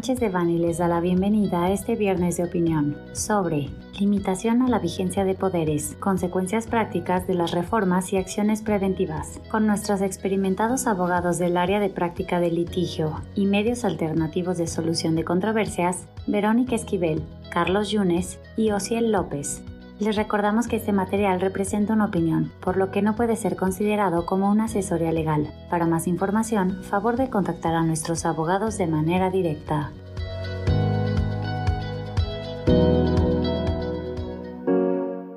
Sánchez de Bani les da la bienvenida a este viernes de opinión sobre limitación a la vigencia de poderes, consecuencias prácticas de las reformas y acciones preventivas, con nuestros experimentados abogados del área de práctica de litigio y medios alternativos de solución de controversias, Verónica Esquivel, Carlos Yunes y Ociel López. Les recordamos que este material representa una opinión, por lo que no puede ser considerado como una asesoría legal. Para más información, favor de contactar a nuestros abogados de manera directa.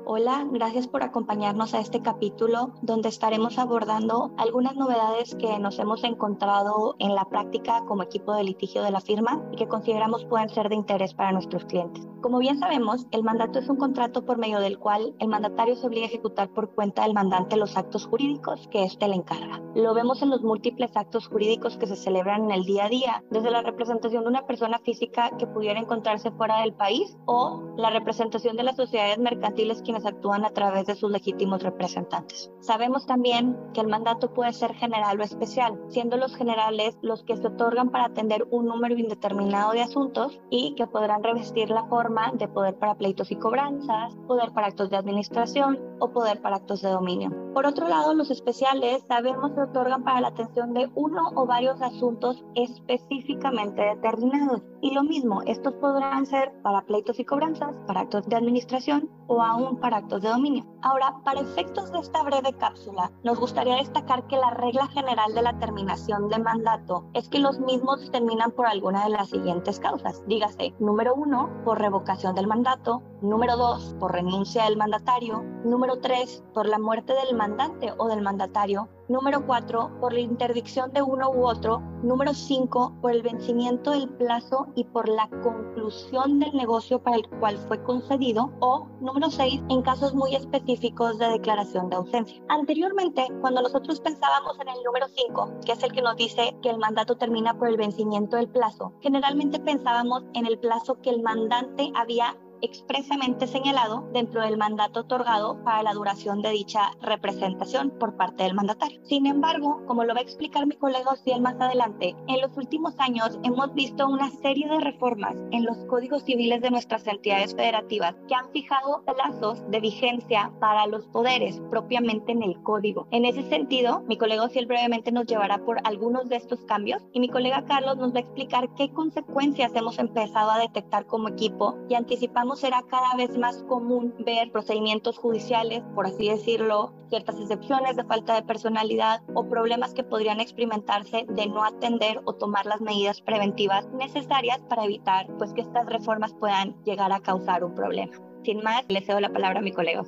Hola, gracias por acompañarnos a este capítulo donde estaremos abordando algunas novedades que nos hemos encontrado en la práctica como equipo de litigio de la firma y que consideramos pueden ser de interés para nuestros clientes. Como bien sabemos, el mandato es un contrato por medio del cual el mandatario se obliga a ejecutar por cuenta del mandante los actos jurídicos que éste le encarga. Lo vemos en los múltiples actos jurídicos que se celebran en el día a día, desde la representación de una persona física que pudiera encontrarse fuera del país o la representación de las sociedades mercantiles quienes actúan a través de sus legítimos representantes. Sabemos también que el mandato puede ser general o especial, siendo los generales los que se otorgan para atender un número indeterminado de asuntos y que podrán revestir la forma de poder para pleitos y cobranzas, poder para actos de administración o poder para actos de dominio. Por otro lado, los especiales sabemos se otorgan para la atención de uno o varios asuntos específicamente determinados. Y lo mismo, estos podrán ser para pleitos y cobranzas, para actos de administración o aún para actos de dominio. Ahora, para efectos de esta breve cápsula, nos gustaría destacar que la regla general de la terminación de mandato es que los mismos terminan por alguna de las siguientes causas. Dígase, número uno, por revocación del mandato, número dos, por renuncia del mandatario, número tres, por la muerte del mandante o del mandatario, Número 4, por la interdicción de uno u otro. Número 5, por el vencimiento del plazo y por la conclusión del negocio para el cual fue concedido. O número 6, en casos muy específicos de declaración de ausencia. Anteriormente, cuando nosotros pensábamos en el número 5, que es el que nos dice que el mandato termina por el vencimiento del plazo, generalmente pensábamos en el plazo que el mandante había expresamente señalado dentro del mandato otorgado para la duración de dicha representación por parte del mandatario. Sin embargo, como lo va a explicar mi colega Ociel más adelante, en los últimos años hemos visto una serie de reformas en los códigos civiles de nuestras entidades federativas que han fijado plazos de vigencia para los poderes propiamente en el código. En ese sentido, mi colega Ociel brevemente nos llevará por algunos de estos cambios y mi colega Carlos nos va a explicar qué consecuencias hemos empezado a detectar como equipo y anticipamos será cada vez más común ver procedimientos judiciales, por así decirlo, ciertas excepciones de falta de personalidad o problemas que podrían experimentarse de no atender o tomar las medidas preventivas necesarias para evitar pues, que estas reformas puedan llegar a causar un problema. Sin más, le cedo la palabra a mi colega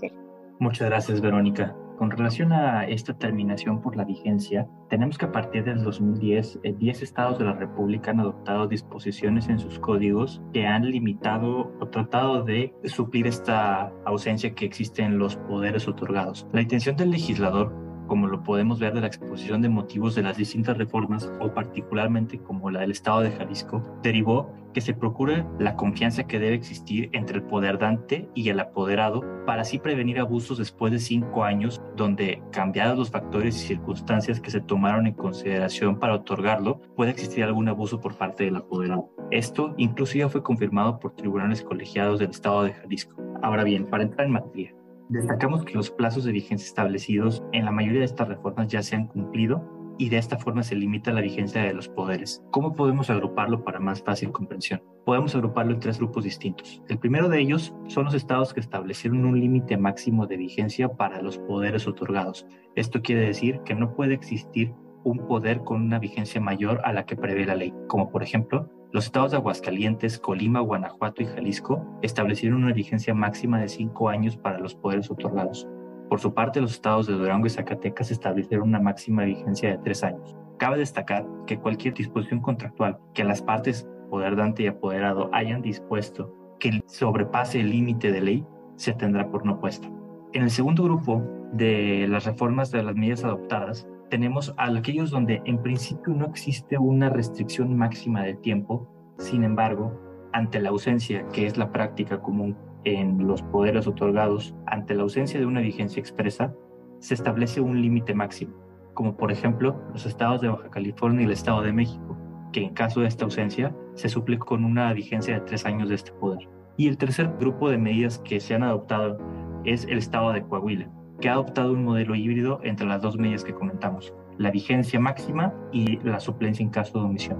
Muchas gracias, Verónica. Con relación a esta terminación por la vigencia, tenemos que a partir del 2010, 10 eh, estados de la República han adoptado disposiciones en sus códigos que han limitado o tratado de suplir esta ausencia que existe en los poderes otorgados. La intención del legislador como lo podemos ver de la exposición de motivos de las distintas reformas o particularmente como la del Estado de Jalisco, derivó que se procure la confianza que debe existir entre el poder dante y el apoderado para así prevenir abusos después de cinco años donde, cambiados los factores y circunstancias que se tomaron en consideración para otorgarlo, puede existir algún abuso por parte del apoderado. Esto inclusive fue confirmado por tribunales colegiados del Estado de Jalisco. Ahora bien, para entrar en materia, Destacamos que los plazos de vigencia establecidos en la mayoría de estas reformas ya se han cumplido y de esta forma se limita la vigencia de los poderes. ¿Cómo podemos agruparlo para más fácil comprensión? Podemos agruparlo en tres grupos distintos. El primero de ellos son los estados que establecieron un límite máximo de vigencia para los poderes otorgados. Esto quiere decir que no puede existir un poder con una vigencia mayor a la que prevé la ley, como por ejemplo los estados de Aguascalientes, Colima, Guanajuato y Jalisco establecieron una vigencia máxima de cinco años para los poderes otorgados. Por su parte, los estados de Durango y Zacatecas establecieron una máxima vigencia de tres años. Cabe destacar que cualquier disposición contractual que las partes, poder dante y apoderado, hayan dispuesto que sobrepase el límite de ley, se tendrá por no puesto. En el segundo grupo de las reformas de las medidas adoptadas, tenemos a aquellos donde en principio no existe una restricción máxima de tiempo, sin embargo, ante la ausencia, que es la práctica común en los poderes otorgados, ante la ausencia de una vigencia expresa, se establece un límite máximo, como por ejemplo los estados de Baja California y el Estado de México, que en caso de esta ausencia se suple con una vigencia de tres años de este poder. Y el tercer grupo de medidas que se han adoptado es el Estado de Coahuila, que ha adoptado un modelo híbrido entre las dos medidas que comentamos, la vigencia máxima y la suplencia en caso de omisión.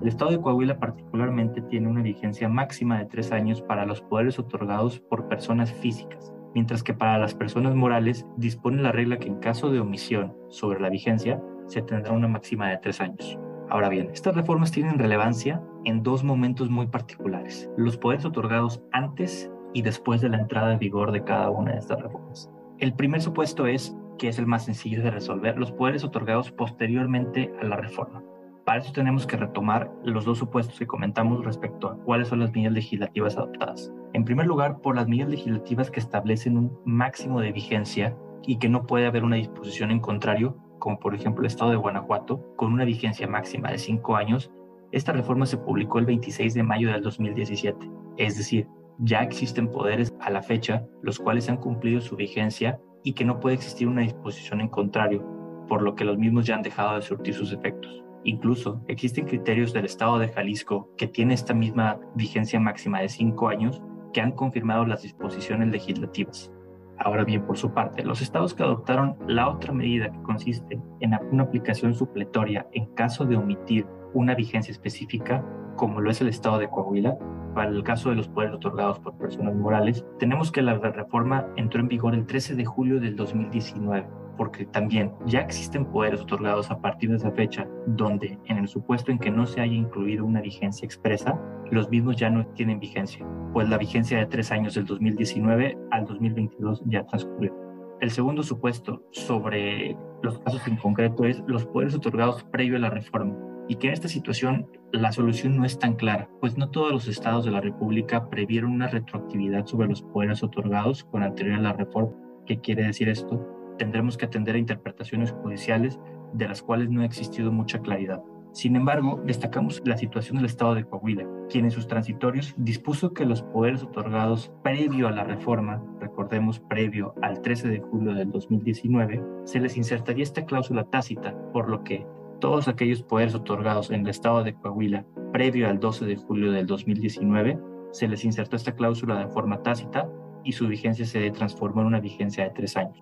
El Estado de Coahuila particularmente tiene una vigencia máxima de tres años para los poderes otorgados por personas físicas, mientras que para las personas morales dispone la regla que en caso de omisión sobre la vigencia se tendrá una máxima de tres años. Ahora bien, estas reformas tienen relevancia en dos momentos muy particulares, los poderes otorgados antes y después de la entrada en vigor de cada una de estas reformas. El primer supuesto es, que es el más sencillo de resolver, los poderes otorgados posteriormente a la reforma. Para eso tenemos que retomar los dos supuestos que comentamos respecto a cuáles son las medidas legislativas adoptadas. En primer lugar, por las medidas legislativas que establecen un máximo de vigencia y que no puede haber una disposición en contrario, como por ejemplo el Estado de Guanajuato, con una vigencia máxima de cinco años. Esta reforma se publicó el 26 de mayo del 2017, es decir, ya existen poderes a la fecha los cuales han cumplido su vigencia y que no puede existir una disposición en contrario, por lo que los mismos ya han dejado de surtir sus efectos. Incluso existen criterios del Estado de Jalisco que tiene esta misma vigencia máxima de cinco años que han confirmado las disposiciones legislativas. Ahora bien, por su parte, los estados que adoptaron la otra medida que consiste en una aplicación supletoria en caso de omitir una vigencia específica, como lo es el estado de Coahuila, para el caso de los poderes otorgados por personas morales, tenemos que la reforma entró en vigor el 13 de julio del 2019 porque también ya existen poderes otorgados a partir de esa fecha, donde en el supuesto en que no se haya incluido una vigencia expresa, los mismos ya no tienen vigencia, pues la vigencia de tres años del 2019 al 2022 ya transcurrió. El segundo supuesto sobre los casos en concreto es los poderes otorgados previo a la reforma y que en esta situación la solución no es tan clara, pues no todos los estados de la República previeron una retroactividad sobre los poderes otorgados con anterior a la reforma. ¿Qué quiere decir esto? tendremos que atender a interpretaciones judiciales de las cuales no ha existido mucha claridad. Sin embargo, destacamos la situación del Estado de Coahuila, quien en sus transitorios dispuso que los poderes otorgados previo a la reforma, recordemos previo al 13 de julio del 2019, se les insertaría esta cláusula tácita, por lo que todos aquellos poderes otorgados en el Estado de Coahuila previo al 12 de julio del 2019, se les insertó esta cláusula de forma tácita y su vigencia se transformó en una vigencia de tres años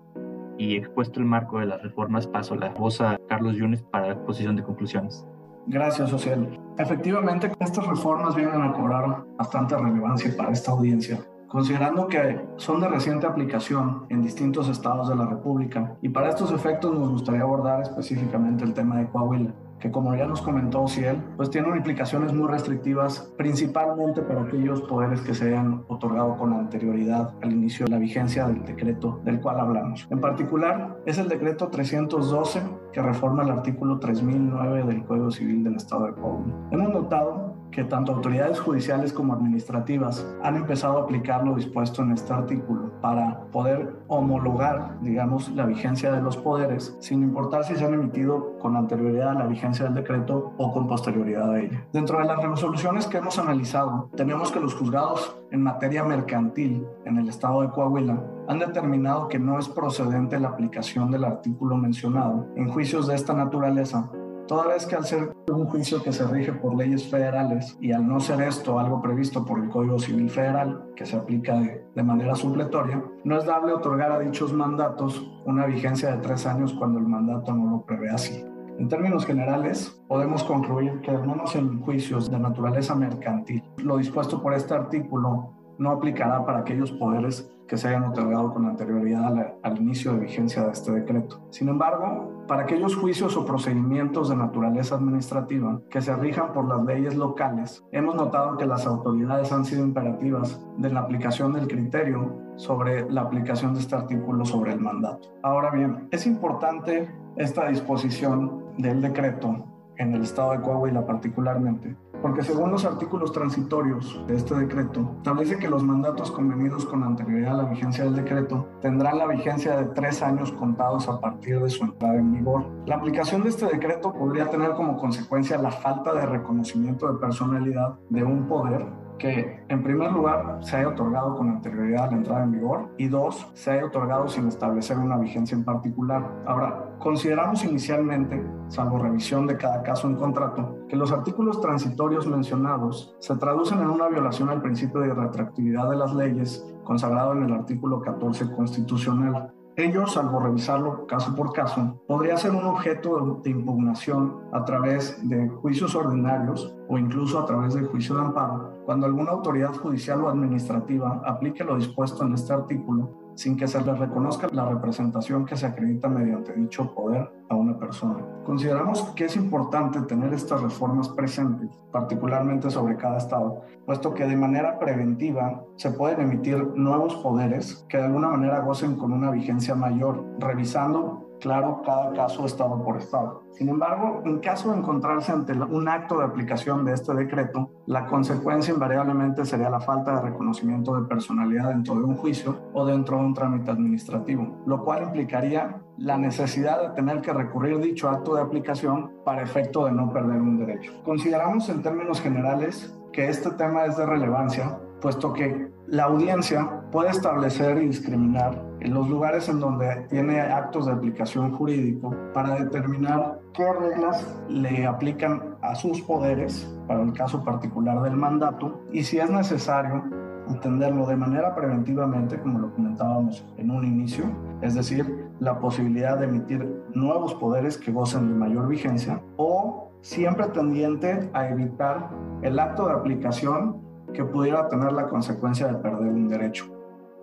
y expuesto el marco de las reformas, paso la voz a Carlos Yunes para la exposición de conclusiones. Gracias, Social. Efectivamente, estas reformas vienen a cobrar bastante relevancia para esta audiencia, considerando que son de reciente aplicación en distintos estados de la República y para estos efectos nos gustaría abordar específicamente el tema de Coahuila que como ya nos comentó Ciel, pues tiene implicaciones muy restrictivas, principalmente para aquellos poderes que se hayan otorgado con anterioridad al inicio de la vigencia del decreto del cual hablamos. En particular, es el decreto 312 que reforma el artículo 3009 del Código Civil del Estado de Puebla. Hemos notado que tanto autoridades judiciales como administrativas han empezado a aplicar lo dispuesto en este artículo para poder homologar, digamos, la vigencia de los poderes, sin importar si se han emitido con anterioridad a la vigencia del decreto o con posterioridad a ella. Dentro de las resoluciones que hemos analizado, tenemos que los juzgados en materia mercantil en el estado de Coahuila han determinado que no es procedente la aplicación del artículo mencionado en juicios de esta naturaleza toda vez que al ser un juicio que se rige por leyes federales y al no ser esto algo previsto por el Código Civil Federal, que se aplica de, de, manera supletoria, no es dable otorgar a dichos mandatos una vigencia de tres años cuando el mandato no lo prevé así. En términos generales, podemos concluir que al menos en juicios de naturaleza mercantil, lo dispuesto por este artículo no aplicará para aquellos poderes que se hayan otorgado con anterioridad al, inicio de vigencia de este decreto. Sin embargo, para aquellos juicios o procedimientos de naturaleza administrativa que se rijan por las leyes locales, hemos notado que las autoridades han sido imperativas de la aplicación del criterio sobre la aplicación de este artículo sobre el mandato. Ahora bien, es importante esta disposición del decreto en el estado de Coahuila particularmente, porque según los artículos transitorios de este decreto, establece que los mandatos convenidos con anterioridad a la vigencia del decreto tendrán la vigencia de tres años contados a partir de su entrada en vigor. La aplicación de este decreto podría tener como consecuencia la falta de reconocimiento de personalidad de un poder que en primer lugar se haya otorgado con anterioridad a la entrada en vigor y dos, se haya otorgado sin establecer una vigencia en particular. Ahora, consideramos inicialmente, salvo revisión de cada caso en contrato, que los artículos transitorios mencionados se traducen en una violación al principio de retroactividad de las leyes consagrado en el artículo 14 constitucional. Ello, salvo revisarlo caso por caso, podría ser un objeto de impugnación a través de juicios ordinarios o incluso a través del juicio de amparo, cuando alguna autoridad judicial o administrativa aplique lo dispuesto en este artículo sin que se le reconozca la representación que se acredita mediante dicho poder a una persona. Consideramos que es importante tener estas reformas presentes, particularmente sobre cada estado, puesto que de manera preventiva se pueden emitir nuevos poderes que de alguna manera gocen con una vigencia mayor, revisando claro cada caso estado por estado. Sin embargo, en caso de encontrarse ante un acto de aplicación de este decreto, la consecuencia invariablemente sería la falta de reconocimiento de personalidad dentro de un juicio o dentro de un trámite administrativo, lo cual implicaría la necesidad de tener que recurrir dicho acto de aplicación para efecto de no perder un derecho. Consideramos en términos generales que este tema es de relevancia puesto que la audiencia puede establecer y discriminar en los lugares en donde tiene actos de aplicación jurídico para determinar qué reglas le aplican a sus poderes para el caso particular del mandato y si es necesario entenderlo de manera preventivamente, como lo comentábamos en un inicio, es decir, la posibilidad de emitir nuevos poderes que gocen de mayor vigencia o siempre tendiente a evitar el acto de aplicación que pudiera tener la consecuencia de perder un derecho.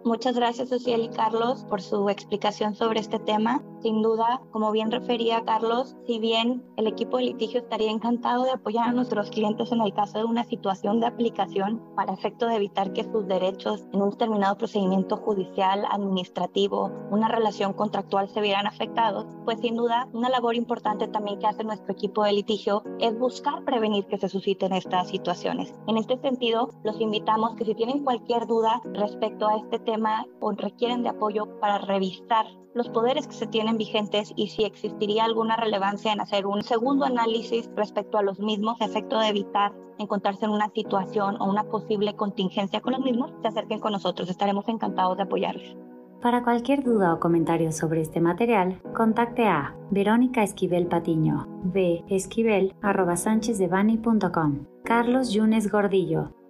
Muchas gracias, Social y Carlos, por su explicación sobre este tema. Sin duda, como bien refería Carlos, si bien el equipo de litigio estaría encantado de apoyar a nuestros clientes en el caso de una situación de aplicación para efecto de evitar que sus derechos en un determinado procedimiento judicial, administrativo, una relación contractual se vieran afectados, pues sin duda una labor importante también que hace nuestro equipo de litigio es buscar prevenir que se susciten estas situaciones. En este sentido, los invitamos que si tienen cualquier duda respecto a este tema, o requieren de apoyo para revisar los poderes que se tienen vigentes y si existiría alguna relevancia en hacer un segundo análisis respecto a los mismos, efecto de evitar encontrarse en una situación o una posible contingencia con los mismos, se acerquen con nosotros. Estaremos encantados de apoyarles. Para cualquier duda o comentario sobre este material, contacte a Verónica Esquivel Patiño, v esquivel.com, Carlos Yunes Gordillo,